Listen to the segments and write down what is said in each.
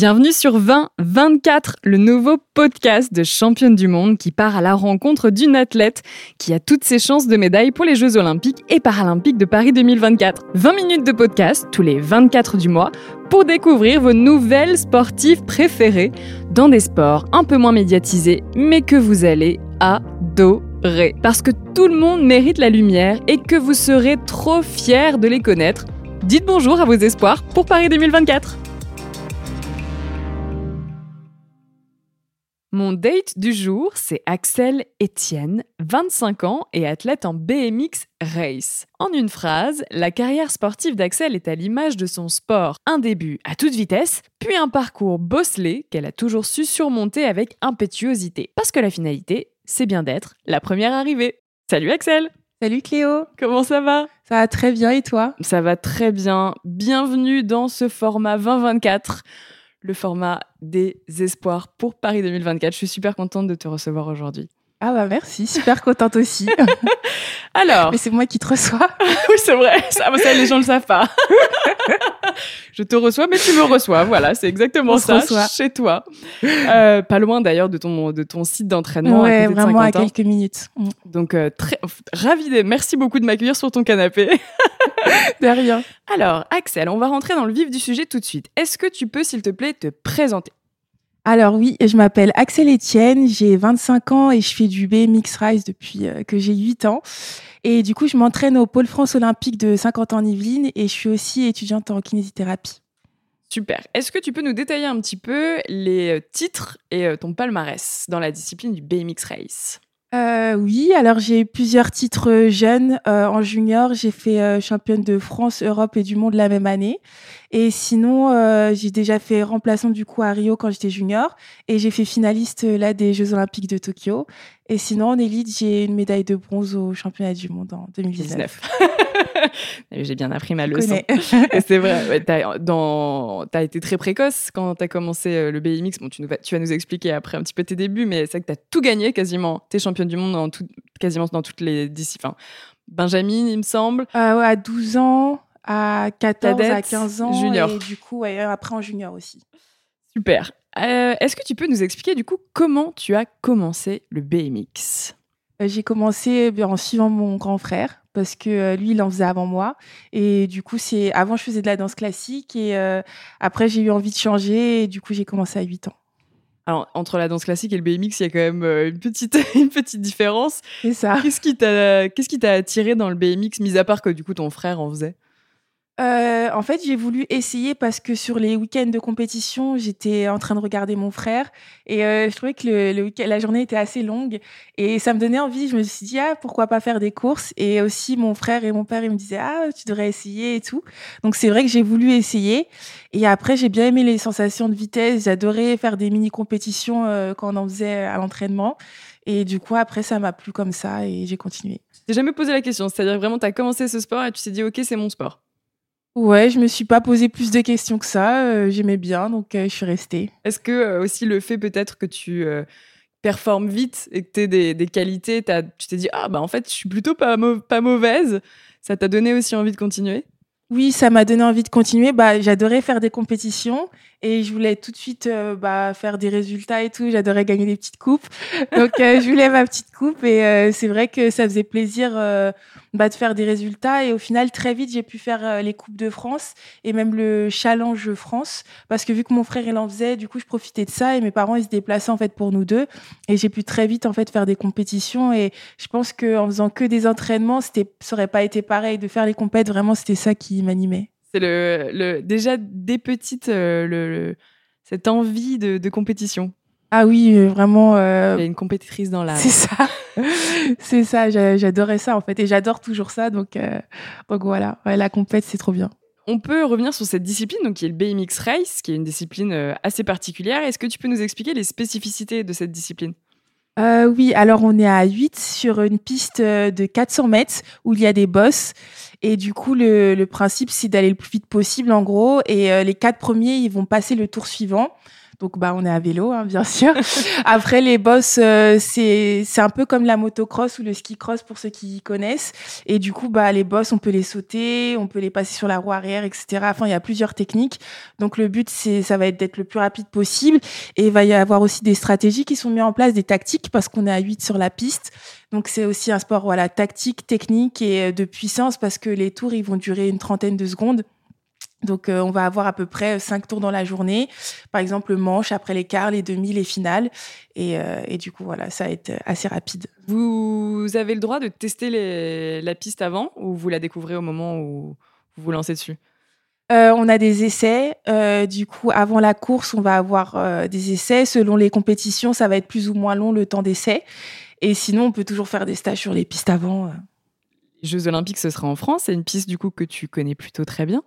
Bienvenue sur 2024, le nouveau podcast de championne du monde qui part à la rencontre d'une athlète qui a toutes ses chances de médaille pour les Jeux olympiques et paralympiques de Paris 2024. 20 minutes de podcast tous les 24 du mois pour découvrir vos nouvelles sportives préférées dans des sports un peu moins médiatisés mais que vous allez adorer. Parce que tout le monde mérite la lumière et que vous serez trop fiers de les connaître. Dites bonjour à vos espoirs pour Paris 2024. Mon date du jour, c'est Axel Etienne, 25 ans et athlète en BMX Race. En une phrase, la carrière sportive d'Axel est à l'image de son sport. Un début à toute vitesse, puis un parcours bosselé qu'elle a toujours su surmonter avec impétuosité. Parce que la finalité, c'est bien d'être la première arrivée. Salut Axel Salut Cléo Comment ça va? Ça va très bien et toi? Ça va très bien. Bienvenue dans ce format 2024 le format des espoirs pour Paris 2024. Je suis super contente de te recevoir aujourd'hui. Ah bah merci, super contente aussi. Alors, mais c'est moi qui te reçois. oui, c'est vrai. Ça, ça, les gens le savent pas. je te reçois, mais tu me reçois. Voilà, c'est exactement ça. Chez toi, euh, pas loin d'ailleurs de ton de ton site d'entraînement. Ouais, à vraiment à quelques minutes. Mm. Donc euh, très ravi. De, merci beaucoup de m'accueillir sur ton canapé. de rien. Alors, Axel, on va rentrer dans le vif du sujet tout de suite. Est-ce que tu peux, s'il te plaît, te présenter? Alors oui, je m'appelle Axel Etienne, j'ai 25 ans et je fais du BMX Rise depuis euh, que j'ai 8 ans. Et du coup, je m'entraîne au Pôle France Olympique de 50 ans en Yvelines et je suis aussi étudiante en kinésithérapie. Super. Est-ce que tu peux nous détailler un petit peu les euh, titres et euh, ton palmarès dans la discipline du BMX Race euh, oui, alors j'ai plusieurs titres jeunes. Euh, en junior, j'ai fait euh, championne de France, Europe et du monde la même année. Et sinon, euh, j'ai déjà fait remplaçant du coup à Rio quand j'étais junior. Et j'ai fait finaliste là des Jeux Olympiques de Tokyo. Et sinon, en élite, j'ai une médaille de bronze au championnat du monde en 2019. J'ai bien appris ma leçon. c'est vrai, tu as, été très précoce quand tu as commencé euh, le BMX. Bon, tu, nous, tu vas nous expliquer après un petit peu tes débuts, mais c'est vrai que tu as tout gagné quasiment. Tu es championne du monde dans tout, quasiment dans toutes les disciplines. Benjamin, il me semble. Euh, à 12 ans, à 14, à 15 ans. Junior. Et du coup, après en junior aussi. Super. Euh, est-ce que tu peux nous expliquer du coup comment tu as commencé le BMX J'ai commencé eh en suivant mon grand frère parce que euh, lui, il en faisait avant moi. Et du coup, c'est avant, je faisais de la danse classique et euh, après, j'ai eu envie de changer et du coup, j'ai commencé à 8 ans. Alors, entre la danse classique et le BMX, il y a quand même euh, une petite, une petite différence. C'est ça. Qu'est-ce qui t'a, qu'est-ce qui t'a attiré dans le BMX, mis à part que du coup, ton frère en faisait? Euh, en fait, j'ai voulu essayer parce que sur les week-ends de compétition, j'étais en train de regarder mon frère et euh, je trouvais que le, la journée était assez longue et ça me donnait envie. Je me suis dit ah pourquoi pas faire des courses? Et aussi mon frère et mon père ils me disaient ah tu devrais essayer et tout. Donc c'est vrai que j'ai voulu essayer et après j'ai bien aimé les sensations de vitesse. J'adorais faire des mini compétitions euh, quand on en faisait à l'entraînement et du coup après ça m'a plu comme ça et j'ai continué. J'ai jamais posé la question, c'est-à-dire vraiment tu as commencé ce sport et tu t'es dit ok c'est mon sport. Ouais, je me suis pas posé plus de questions que ça. Euh, j'aimais bien, donc euh, je suis restée. Est-ce que euh, aussi le fait peut-être que tu performes vite et que tu aies des, qualités, tu t'es dit ah bah en fait je suis plutôt pas, pas mauvaise, ça t'a donné aussi envie de continuer? Oui, ça m'a donné envie de continuer. Bah, j'adorais faire des compétitions et je voulais tout de suite euh, bah, faire des résultats et tout. J'adorais gagner des petites coupes. Donc, euh, je voulais ma petite coupe et euh, c'est vrai que ça faisait plaisir bah, de faire des résultats. Et au final, très vite, j'ai pu faire les coupes de France et même le challenge France parce que vu que mon frère il en faisait, du coup, je profitais de ça et mes parents ils se déplaçaient en fait pour nous deux et j'ai pu très vite en fait faire des compétitions. Et je pense que en faisant que des entraînements, ça aurait pas été pareil de faire les compètes. Vraiment, c'était ça qui m'animait. C'est le, le, déjà des petites, euh, le, cette envie de, de, compétition. Ah oui, euh, vraiment. Euh... Il y a une compétitrice dans la. C'est ça. c'est ça. J'adorais ça en fait, et j'adore toujours ça. Donc, euh, donc voilà, la compète, c'est trop bien. On peut revenir sur cette discipline, donc qui est le BMX Race, qui est une discipline assez particulière. Est-ce que tu peux nous expliquer les spécificités de cette discipline? Euh, oui, alors on est à 8 sur une piste de 400 mètres où il y a des bosses. Et du coup, le, le principe, c'est d'aller le plus vite possible, en gros. Et les quatre premiers, ils vont passer le tour suivant. Donc bah on est à vélo hein, bien sûr. Après les bosses euh, c'est c'est un peu comme la motocross ou le ski cross pour ceux qui connaissent et du coup bah les bosses on peut les sauter, on peut les passer sur la roue arrière etc. Enfin il y a plusieurs techniques. Donc le but c'est ça va être d'être le plus rapide possible et il va y avoir aussi des stratégies qui sont mises en place, des tactiques parce qu'on est à 8 sur la piste. Donc c'est aussi un sport voilà tactique, technique et de puissance parce que les tours ils vont durer une trentaine de secondes. Donc, euh, on va avoir à peu près cinq tours dans la journée. Par exemple, le manche, après les quarts, les demi, les finales. Et, euh, et, du coup, voilà, ça va être assez rapide. Vous avez le droit de tester les, la piste avant ou vous la découvrez au moment où vous vous lancez dessus? Euh, on a des essais. Euh, du coup, avant la course, on va avoir euh, des essais. Selon les compétitions, ça va être plus ou moins long le temps d'essai. Et sinon, on peut toujours faire des stages sur les pistes avant. Les Jeux Olympiques, ce sera en France. C'est une piste du coup que tu connais plutôt très bien.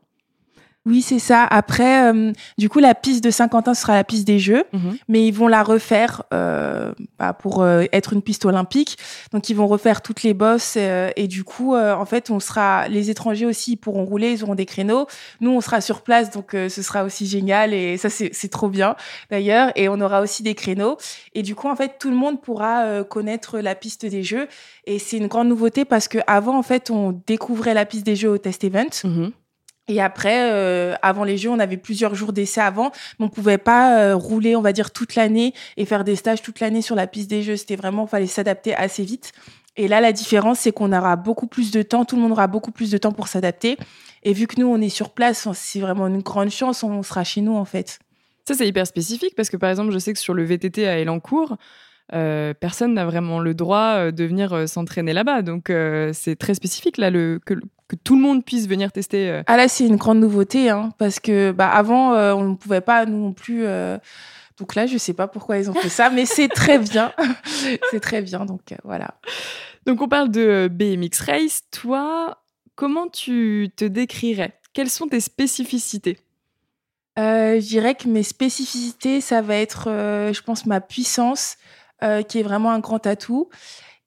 Oui, c'est ça. Après, euh, du coup, la piste de Saint-Quentin sera la piste des Jeux, mhm. mais ils vont la refaire euh, bah, pour euh, être une piste olympique. Donc, ils vont refaire toutes les bosses et du coup, en fait, on sera les étrangers aussi pourront rouler, ils auront des créneaux. Nous, on sera sur place, donc ce sera aussi génial et ça, c'est trop bien d'ailleurs. Et on aura aussi des créneaux. Et du coup, en fait, tout le monde pourra connaître la piste des Jeux. Et c'est une grande nouveauté parce que avant, en fait, on découvrait la piste des Jeux au test event. Mhm. Et après, euh, avant les Jeux, on avait plusieurs jours d'essai avant, mais on pouvait pas euh, rouler, on va dire, toute l'année et faire des stages toute l'année sur la piste des Jeux. C'était vraiment, fallait s'adapter assez vite. Et là, la différence, c'est qu'on aura beaucoup plus de temps, tout le monde aura beaucoup plus de temps pour s'adapter. Et vu que nous, on est sur place, c'est vraiment une grande chance, on sera chez nous, en fait. Ça, c'est hyper spécifique parce que, par exemple, je sais que sur le VTT à Elancourt, euh, personne n'a vraiment le droit de venir s'entraîner là-bas. Donc, c'est très spécifique, là, le, que, que tout le monde puisse venir tester. Euh. Ah là, c'est une grande nouveauté, hein, parce que bah, avant, euh, on ne pouvait pas, nous non plus. Euh, donc là, je ne sais pas pourquoi ils ont fait ça, mais c'est très bien. c'est très bien, donc voilà. Donc on parle de BMX Race. Toi, comment tu te décrirais? Quelles sont tes spécificités? Je dirais que mes spécificités, ça va être, je pense, ma puissance, qui est vraiment un grand atout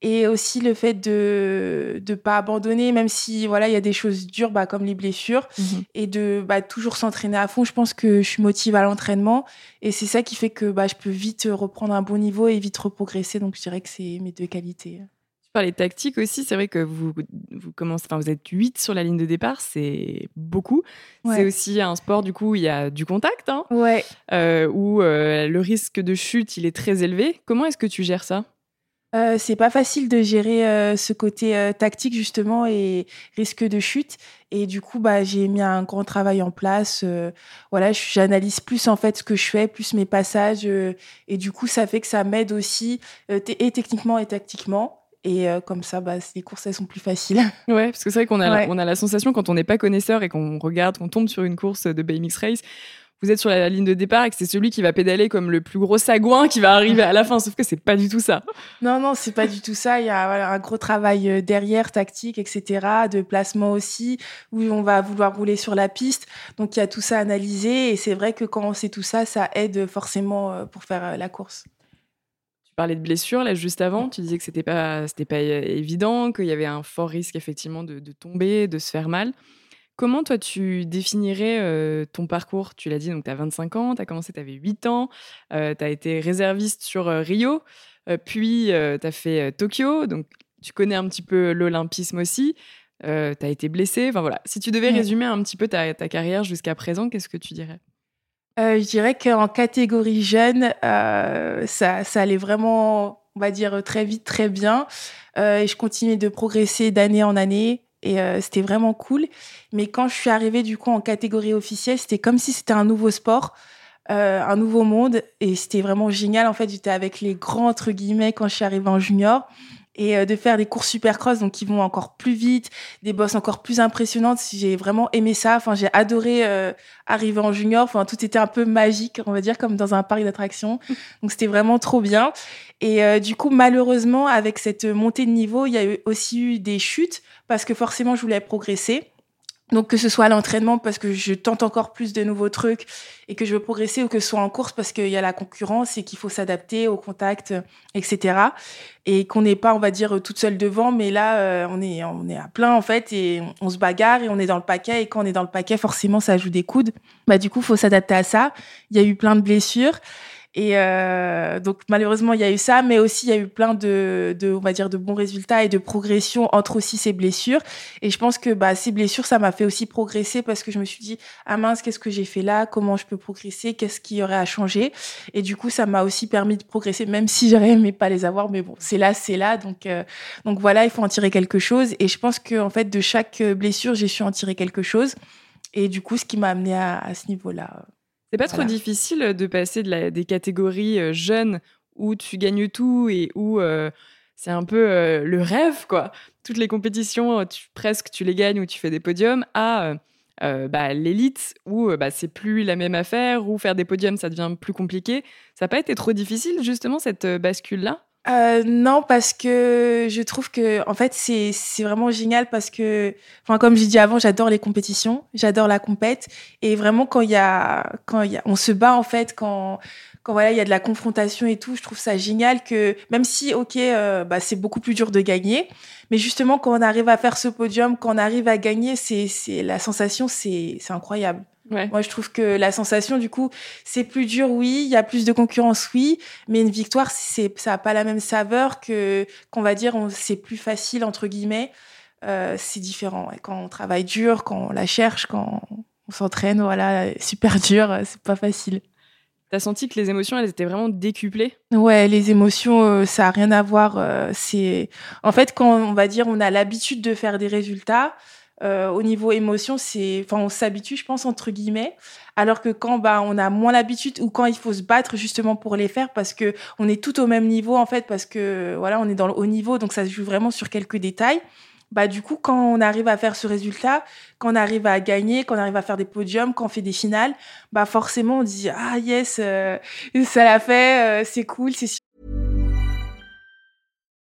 et aussi le fait de ne pas abandonner même si voilà il y a des choses dures bah, comme les blessures. Mhm. et de bah, toujours s'entraîner à fond. Je pense que je suis motive à l'entraînement. Et c'est ça qui fait que bah, je peux vite reprendre un bon niveau et vite reprogresser. Donc je dirais que c'est mes deux qualités. Tu parlais tactique aussi. C'est vrai que vous vous commencez enfin vous êtes 8 sur la ligne de départ. C'est beaucoup. C'est aussi un sport du coup où il y a du contact hein, ouais. Euh, où euh, le risque de chute il est très élevé. Comment est-ce que tu gères ça? Euh, c'est pas facile de gérer euh, ce côté euh, tactique justement et risque de chute. Et du coup, bah, j'ai mis un grand travail en place. voilà, j'analyse plus en fait ce que je fais, plus mes passages. et du coup, ça fait que ça m'aide aussi et techniquement et tactiquement. Et comme ça, bah, les courses, elles sont plus faciles. Ouais, parce que c'est vrai qu'on a, on a la sensation quand on n'est pas connaisseur et qu'on regarde, qu'on tombe sur une course de BMX Race, vous êtes sur la ligne de départ et que c'est celui qui va pédaler comme le plus gros sagouin qui va arriver à la fin. Sauf que c'est pas du tout ça. Non, non, c'est pas du tout ça. Il y a un gros travail euh, derrière, tactique, etc., de placement aussi, où on va vouloir rouler sur la piste. Donc il y a tout ça analysé et c'est vrai que quand on sait tout ça, ça aide forcément euh, pour faire euh, la course. Tu parlais de blessures là juste avant. Tu disais que c'était pas c'était pas évident, qu'il y avait un fort risque effectivement de, de tomber, de se faire mal. Comment toi tu définirais ton parcours? Tu l'as dit, donc tu as 25 ans, tu as commencé, tu avais 8 ans, tu as été réserviste sur Rio, puis tu as fait Tokyo, donc tu connais un petit peu l'olympisme aussi, tu as été blessé. Enfin voilà, si tu devais résumer un petit peu ta, carrière jusqu'à présent, qu'est-ce que tu dirais? Je dirais qu'en catégorie jeune, ça, ça allait vraiment, on va dire, très vite, très bien. et je continuais de progresser d'année en année et euh, c'était vraiment cool. Mais quand je suis arrivée du coup en catégorie officielle, c'était comme si c'était un nouveau sport, euh, un nouveau monde et c'était vraiment génial. En fait, j'étais avec les grands entre guillemets quand je suis arrivée en junior et euh, de faire des courses supercross donc qui vont encore plus vite, des bosses encore plus impressionnantes. J'ai vraiment aimé ça. Enfin, j'ai adoré euh, arriver en junior. Enfin, tout était un peu magique, on va dire, comme dans un parc d'attractions. Donc c'était vraiment trop bien. Et euh, du coup, malheureusement, avec cette montée de niveau, il y a eu aussi eu des chutes parce que forcément, je voulais progresser. Donc que ce soit à l'entraînement parce que je tente encore plus de nouveaux trucs et que je veux progresser ou que ce soit en course parce qu'il y a la concurrence et qu'il faut s'adapter au contact, etc. Et qu'on n'est pas, on va dire, toute seule devant, mais là, euh, on est, on est à plein en fait et on se bagarre et on est dans le paquet et quand on est dans le paquet, forcément, ça joue des coudes. Bah du coup, faut s'adapter à ça. Il y a eu plein de blessures. Et euh, donc malheureusement il y a eu ça, mais aussi il y a eu plein de, de, on va dire de bons résultats et de progression entre aussi ces blessures. Et je pense que bah ces blessures ça m'a fait aussi progresser parce que je me suis dit ah mince qu'est-ce que j'ai fait là, comment je peux progresser, qu'est-ce qui y aurait à changer? Et du coup ça m'a aussi permis de progresser même si j'aurais aimé pas les avoir, mais bon c'est là c'est là donc euh, donc voilà il faut en tirer quelque chose. Et je pense que en fait de chaque blessure j'ai su en tirer quelque chose. Et du coup ce qui m'a amené à, à ce niveau-là. C'est pas trop difficile de passer de la, des catégories euh, jeunes où tu gagnes tout et où euh, c'est un peu euh, le rêve, quoi. Toutes les compétitions, tu, presque, tu les gagnes ou tu fais des podiums, à bah, l'élite où bah, c'est plus la même affaire, où faire des podiums, ça devient plus compliqué. Ça n'a pas été trop difficile, justement, cette bascule-là? Euh, non, parce que je trouve que en fait c'est c'est vraiment génial parce que enfin comme j'ai dit avant, j'adore les compétitions, j'adore la compète et vraiment quand il y a quand il y a on se bat en fait quand quand voilà il y a de la confrontation et tout, je trouve ça génial que même si ok euh, bah c'est beaucoup plus dur de gagner, mais justement quand on arrive à faire ce podium, quand on arrive à gagner, c'est c'est la sensation c'est c'est incroyable. Moi, je trouve que la sensation, du coup, c'est plus dur, oui. Il y a plus de concurrence, oui. Mais une victoire, c'est, ça n'a pas la même saveur que, qu'on va dire, c'est plus facile, entre guillemets. Euh, c'est différent. Quand on travaille dur, quand on la cherche, quand on s'entraîne, voilà, super dur, c'est pas facile. T'as senti que les émotions, elles étaient vraiment décuplées? Ouais, les émotions, euh, ça a rien à voir. Euh, c'est en fait quand on va dire on a l'habitude de faire des résultats, euh, au niveau émotion, c'est, enfin, on s'habitue, je pense entre guillemets. Alors que quand bah on a moins l'habitude ou quand il faut se battre justement pour les faire parce que on est tout au même niveau en fait parce que voilà on est dans le haut niveau donc ça se joue vraiment sur quelques détails. Bah du coup quand on arrive à faire ce résultat, quand on arrive à gagner, quand on arrive à faire des podiums, quand on fait des finales, bah forcément on dit ah yes euh, ça l'a fait, euh, c'est cool, c'est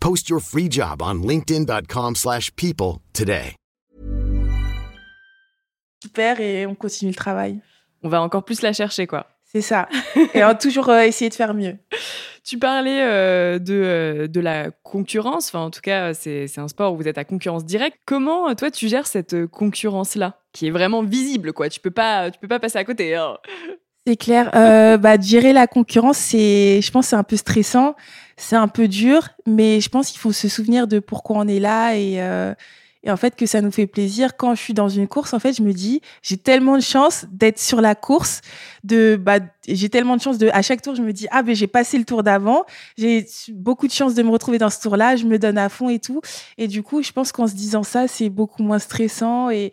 Post your free job on linkedin.com/people today. super et on continue le travail. On va encore plus la chercher, quoi. C'est ça. et on toujours euh, essayer de faire mieux. Tu parlais euh, de, euh, de la concurrence, enfin en tout cas c'est un sport où vous êtes à concurrence directe. Comment toi tu gères cette concurrence-là, qui est vraiment visible quoi? Tu peux pas, tu peux pas passer à côté. Hein. C'est clair. bah, gérer la concurrence, c'est, je pense, c'est un peu stressant, c'est un peu dur, mais je pense qu'il faut se souvenir de pourquoi on est là et et en fait que ça nous fait plaisir. Quand je suis dans une course en fait je me dis j'ai tellement de chance d'être sur la course bah j'ai tellement de chance de à chaque tour je me dis ah ben j'ai passé le tour d'avant. J'ai beaucoup de chance de me retrouver dans ce tour là je me donne à fond et tout. Et du coup je pense qu'en se disant ça c'est beaucoup moins stressant et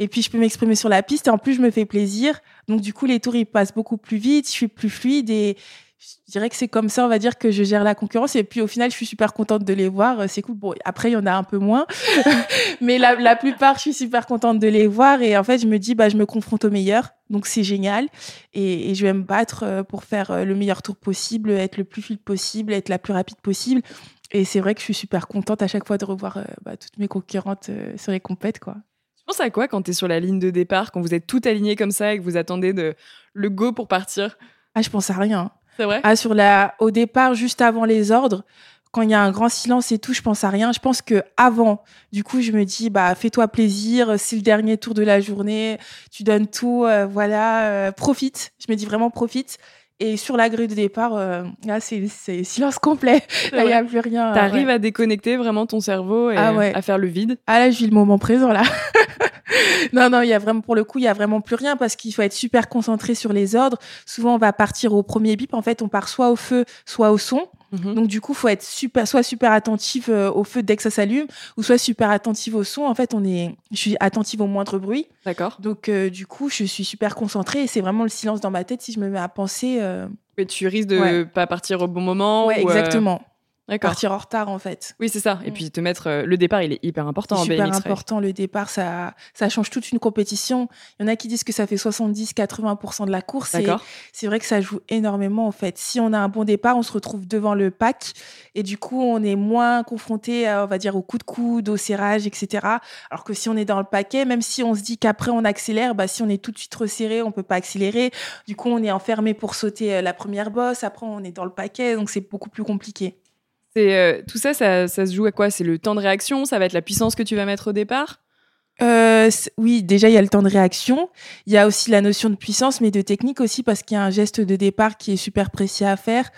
et puis je peux m'exprimer sur la piste et en plus je me fais plaisir donc du coup les tours ils passent beaucoup plus vite je suis plus fluide et je dirais que c'est comme ça, on va dire, que je gère la concurrence. Et puis au final, je suis super contente de les voir. C'est cool. Bon, après, il y en a un peu moins. Mais la, plupart, je suis super contente de les voir. Et en fait, je me dis, bah, je me confronte au meilleur. Donc c'est génial. Et, et, je vais me battre euh, pour faire euh, le meilleur tour possible, être le plus fluide possible, être la plus rapide possible. Et c'est vrai que je suis super contente à chaque fois de revoir euh, bah, toutes mes concurrentes sur les compètes, quoi. Penses à quoi quand tu es sur la ligne de départ, quand vous êtes tout aligné comme ça et que vous attendez de, le go pour partir? Ah, je pense à rien. C'est vrai? Ah, sur la, au départ, juste avant les ordres, quand il y a un grand silence et tout, je pense à rien. Je pense que avant, du coup, je me dis, bah, fais-toi plaisir. C'est le dernier tour de la journée. Tu donnes tout. Euh, voilà. Euh, profite. Je me dis vraiment profite. Et sur la grille de départ, euh, là, c'est silence complet. il n'y a plus rien. Tu arrives à déconnecter vraiment ton cerveau et ah à faire le vide. Ah là, vis le moment présent, là. non, non, il y a vraiment, pour le coup, il y a vraiment plus rien parce qu'il faut être super concentré sur les ordres. Souvent, on va partir au premier bip. En fait, on part soit au feu, soit au son. Mhm. Donc du coup, faut être super, soit super attentif euh, au feu dès que ça s'allume, ou soit super attentif au son. En fait, on est, je suis attentive au moindre bruit. D'accord. Donc euh, du coup, je suis super concentrée et c'est vraiment le silence dans ma tête si je me mets à penser. euh, Et tu risques de Ouais. pas partir au bon moment. ouais, ou, exactement. Partir en retard en fait. Oui, c'est ça. Et Mm. puis te mettre euh, le départ, il est hyper important en C'est super BMX race. important le départ, ça, ça change toute une compétition. Il y en a qui disent que ça fait 70-80% de la course. et D'accord. c'est vrai que ça joue énormément en fait. Si on a un bon départ, on se retrouve devant le pack et du coup on est moins confronté, à, on va dire, au coup de coude, au serrage, etc. Alors que si on est dans le paquet, même si on se dit qu'après on accélère, bah si on est tout de suite resserré, on peut pas accélérer. Du coup on est enfermé pour sauter euh, la première bosse. Après on est dans le paquet, donc c'est beaucoup plus compliqué. C'est euh, tout ça, ça, ça se joue à quoi? C'est le temps de réaction? Ça va être la puissance que tu vas mettre au départ? Euh, oui, déjà il y a le temps de réaction. Il y a aussi la notion de puissance, mais de technique aussi parce qu'il y a un geste de départ qui est super précis à faire.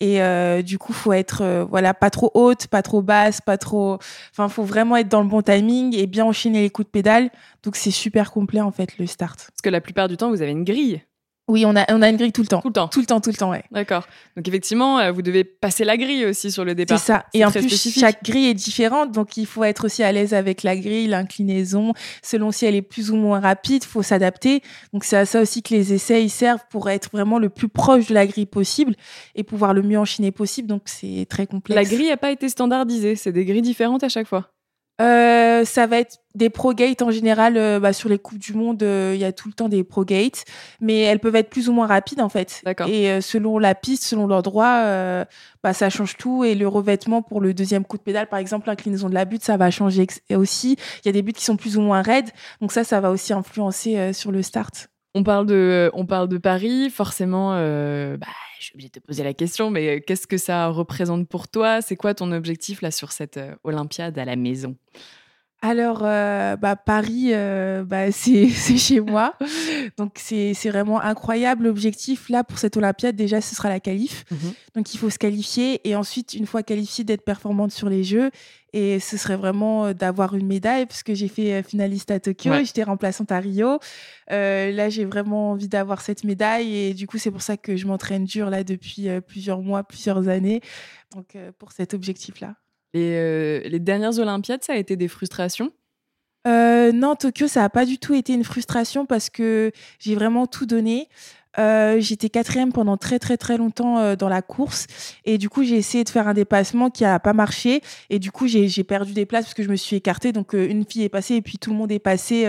Et euh, du coup, faut être euh, voilà pas trop haute, pas trop basse, pas trop. Enfin, faut vraiment être dans le bon timing et bien enchaîner les coups de pédale. Donc c'est super complet en fait le start. Parce que la plupart du temps, vous avez une grille Oui, on a on a une grille tout le temps, tout le temps. tout le temps, tout le temps, ouais. D'accord. Donc effectivement, euh, vous devez passer la grille aussi sur le C'est départ. ça. C'est Et en plus, spécifique. chaque grille est différente, donc il faut être aussi à l'aise avec la grille, l'inclinaison. Selon si elle est plus ou moins rapide, faut s'adapter. Donc c'est à ça aussi que les essais ils servent pour être vraiment le plus proche de la grille possible et pouvoir le mieux enchaîner possible. Donc c'est très complexe. La grille n'a pas été standardisée. C'est des grilles différentes à chaque fois. Euh, ça va être des pro gates en général. euh, bah, sur les coupes du monde, euh, il y a tout le temps des pro gates, mais elles peuvent être plus ou moins rapides en fait. D'accord. Et euh, selon la piste, selon l'endroit, bah, ça change tout. Et le revêtement pour le deuxième coup de pédale, par exemple, l'inclinaison de la butte, ça va changer aussi. Il y a des buts qui sont plus ou moins raides, donc ça, ça va aussi influencer sur le start. On parle de, Paris. Forcément, euh, bah, je suis obligée de te poser la question, mais euh, qu'est-ce que ça représente pour toi? C'est quoi ton objectif là sur cette euh, Olympiade à la maison? Alors, euh, bah, Paris, euh, bah, c'est chez moi. Donc, c'est vraiment incroyable. L'objectif, là, pour cette Olympiade, déjà, ce sera la qualif. Mhm. Donc, il faut se qualifier. Et ensuite, une fois qualifiée, d'être performante sur les Jeux. Et ce serait vraiment euh, d'avoir une médaille, parce que j'ai fait finaliste à Tokyo, Ouais. j'étais remplaçante à Rio. Euh, là, j'ai vraiment envie d'avoir cette médaille. Et du coup, c'est pour ça que je m'entraîne dur, là, depuis plusieurs mois, plusieurs années. Donc, pour cet objectif-là. Les, euh, les dernières Olympiades, ça a été des frustrations? Euh, non, Tokyo, ça n'a pas du tout été une frustration parce que j'ai vraiment tout donné. Euh, J'étais quatrième pendant très très très longtemps euh, dans la course. Et du coup j'ai essayé de faire un dépassement qui a pas marché. Et du coup j'ai perdu des places parce que je me suis écartée. Donc euh, une fille est passée et puis tout le monde est passé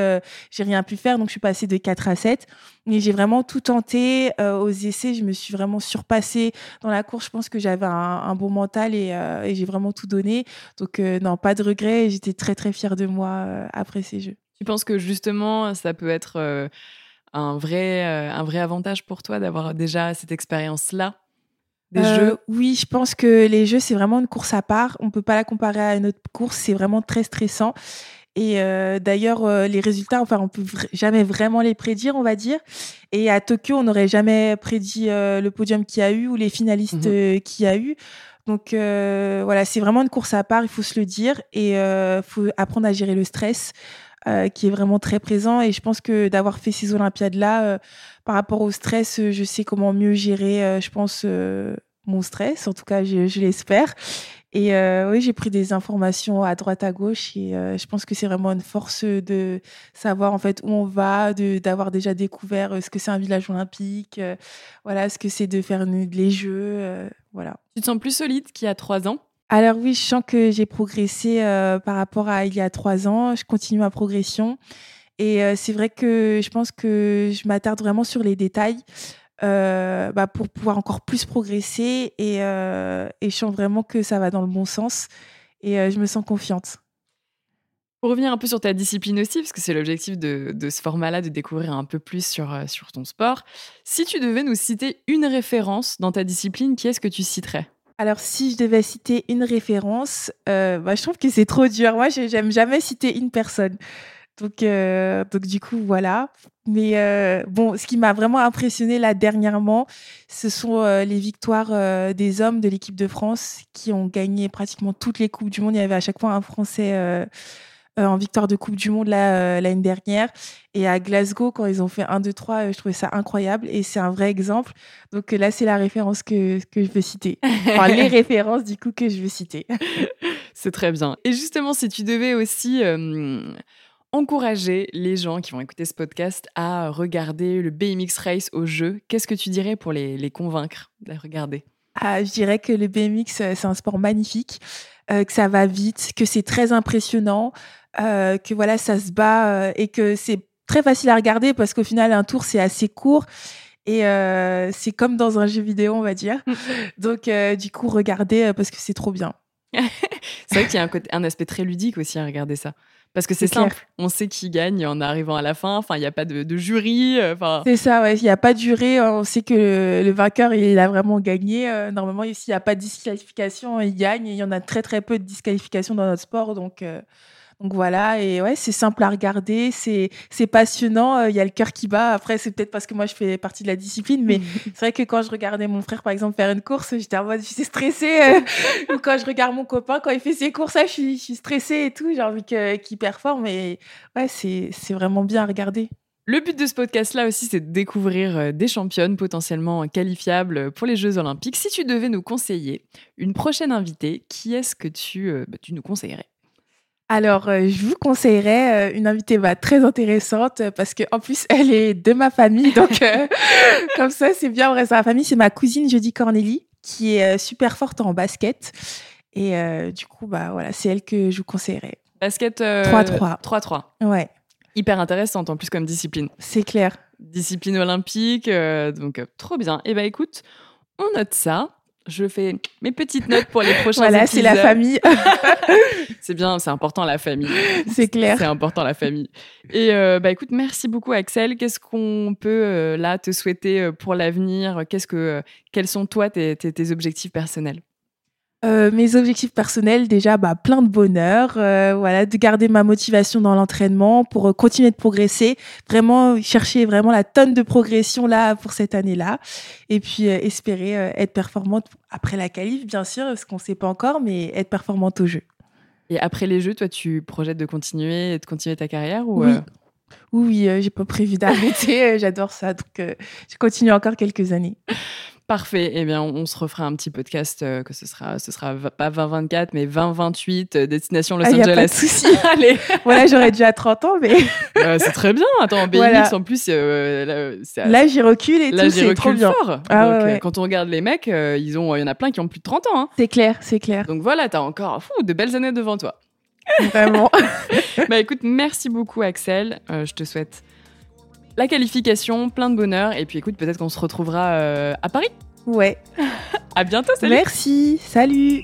j'ai rien pu faire. Donc je suis passée de 4 à 7 mais j'ai vraiment tout tenté aux essais. Je me suis vraiment surpassée dans la course. Je pense que j'avais un, bon mental et, j'ai vraiment tout donné. Donc non pas de regrets. Et j'étais très très fière de moi après ces jeux. Tu penses que justement, ça peut être un, vrai, euh, un vrai avantage pour toi d'avoir déjà cette expérience-là des Euh, jeux? Oui, je pense que les jeux, c'est vraiment une course à part. On peut pas la comparer à une autre course. C'est vraiment très stressant. Et euh, d'ailleurs, euh, les résultats, enfin, on peut jamais vraiment les prédire, on va dire. Et à Tokyo, on n'aurait jamais prédit le podium qu'il y a eu ou les finalistes euh, qu'il y a eu. Donc voilà, c'est vraiment une course à part, il faut se le dire. Et il faut apprendre à gérer le stress, euh, qui est vraiment très présent. Et je pense que d'avoir fait ces Olympiades-là, euh, par rapport au stress, euh, je sais comment mieux gérer, je pense, mon stress. En tout cas, je, l'espère. Et oui, j'ai pris des informations à droite, à gauche. Et je pense que c'est vraiment une force de savoir en fait où on va, d'avoir déjà découvert ce que c'est un village olympique, voilà, ce que c'est de faire les jeux, voilà. Tu te sens plus solide qu'il y a trois ans Alors oui, je sens que j'ai progressé euh, par rapport à il y a trois ans. Je continue ma progression. Et euh, c'est vrai que je pense que je m'attarde vraiment sur les détails euh, bah, pour pouvoir encore plus progresser. Et, je sens vraiment que ça va dans le bon sens. Et je me sens confiante. Pour revenir un peu sur ta discipline aussi, parce que c'est l'objectif de, ce format-là, de découvrir un peu plus sur ton sport. Si tu devais nous citer une référence dans ta discipline, qui est-ce que tu citerais? Alors, si je devais citer une référence, euh, bah, je trouve que c'est trop dur. Moi, j'aime jamais citer une personne. Donc, euh, donc du coup, voilà. Mais euh, bon, ce qui m'a vraiment impressionné là dernièrement, ce sont euh, les victoires euh, des hommes de l'équipe de France qui ont gagné pratiquement toutes les coupes du monde. Il y avait à chaque fois un Français euh, en victoire de Coupe du Monde l'année dernière. Et à Glasgow, quand ils ont fait 1, 2, 3, je trouvais ça incroyable. Et c'est un vrai exemple. Donc là, c'est la référence que, que je veux citer. Enfin, les références, du coup, que je veux citer. c'est très bien. Et justement, si tu devais aussi encourager les gens qui vont écouter ce podcast à regarder le BMX Race au jeu, qu'est-ce que tu dirais pour les, les convaincre de regarder? Ah, Je dirais que le BMX, euh, c'est un sport magnifique, euh, que ça va vite, que c'est très impressionnant, euh, que voilà, ça se bat et que c'est très facile à regarder parce qu'au final, un tour, c'est assez court. Et c'est comme dans un jeu vidéo, on va dire. Donc, du coup, regardez parce que c'est trop bien. c'est vrai qu'il y a un, côté, un aspect très ludique aussi à regarder ça. Parce que c'est simple, on sait qui gagne en arrivant à la fin. Enfin, il n'y a pas de, jury. Euh, enfin... C'est ça, ouais. Il n'y a pas de jury. On sait que le, vainqueur, il a vraiment gagné. Euh, normalement, s'il n'y a pas de disqualification, il gagne. Il y en a très, très peu de disqualifications dans notre sport. Donc, euh, donc voilà, et ouais, c'est simple à regarder, c'est passionnant, il y a le cœur qui bat. Après, c'est peut-être parce que moi, je fais partie de la discipline, mais c'est vrai que quand je regardais mon frère, par exemple, faire une course, j'étais en mode, je suis stressée. Ou quand je regarde mon copain, quand il fait ses courses, je suis, je suis stressée et tout, j'ai envie qu'il performe. Et ouais, c'est vraiment bien à regarder. Le but de ce podcast-là aussi, c'est de découvrir des championnes potentiellement qualifiables pour les Jeux Olympiques. Si tu devais nous conseiller une prochaine invitée, qui est-ce que tu, bah, tu nous conseillerais? Alors, euh, je vous conseillerais euh, une invitée bah, très intéressante euh, parce qu'en plus, elle est de ma famille. Donc, comme ça, c'est bien, on reste dans la famille. C'est ma cousine Jodie Cornélie qui est super forte en basket. Et du coup, bah, voilà, c'est elle que je vous conseillerais. Basket 3-3. 3-3. Ouais. Hyper intéressante en plus comme discipline. C'est clair. Discipline olympique. donc, trop bien. Et eh bah écoute, on note ça je fais mes petites notes pour les prochains voilà, c'est la famille. c'est bien, c'est important la famille. C'est clair. C'est important la famille. Et euh, bah écoute, merci beaucoup Axel. Qu'est-ce qu'on peut euh, là te souhaiter euh, pour l'avenir? Qu'est-ce que, quels sont toi tes, tes objectifs personnels? Euh, mes objectifs personnels, déjà, bah, plein de bonheur, euh, voilà, de garder ma motivation dans l'entraînement pour euh, continuer de progresser, vraiment chercher vraiment la tonne de progression là pour cette année-là, et puis espérer être performante après la qualif, bien sûr, parce qu'on ne sait pas encore, mais être performante au jeu. Et après les Jeux, toi, tu projettes de continuer, de continuer ta carrière ou Oui, oui, j'ai pas prévu d'arrêter. J'adore ça, donc je continue encore quelques années. Parfait. Eh bien, on, se refera un petit podcast euh, que ce sera, ce sera pas 2024, mais 2028, euh, destination Los ah, Angeles. Y a pas de souci. Allez. voilà, j'aurais déjà 30 ans, mais. c'est très bien. Attends, BMX, en plus, euh, là, j'y recule et tout, c'est trop bien. Fort. Ah, Donc, quand on regarde les mecs, ils ont, il y en a plein qui ont plus de 30 ans. Hein. C'est clair, c'est clair. Donc voilà, t'as encore fou, de belles années devant toi. Vraiment. bah écoute, merci beaucoup, Axel. je te souhaite la qualification, plein de bonheur. Et puis écoute, peut-être qu'on se retrouvera euh, à Paris. Ouais. à bientôt, salut. Merci, salut.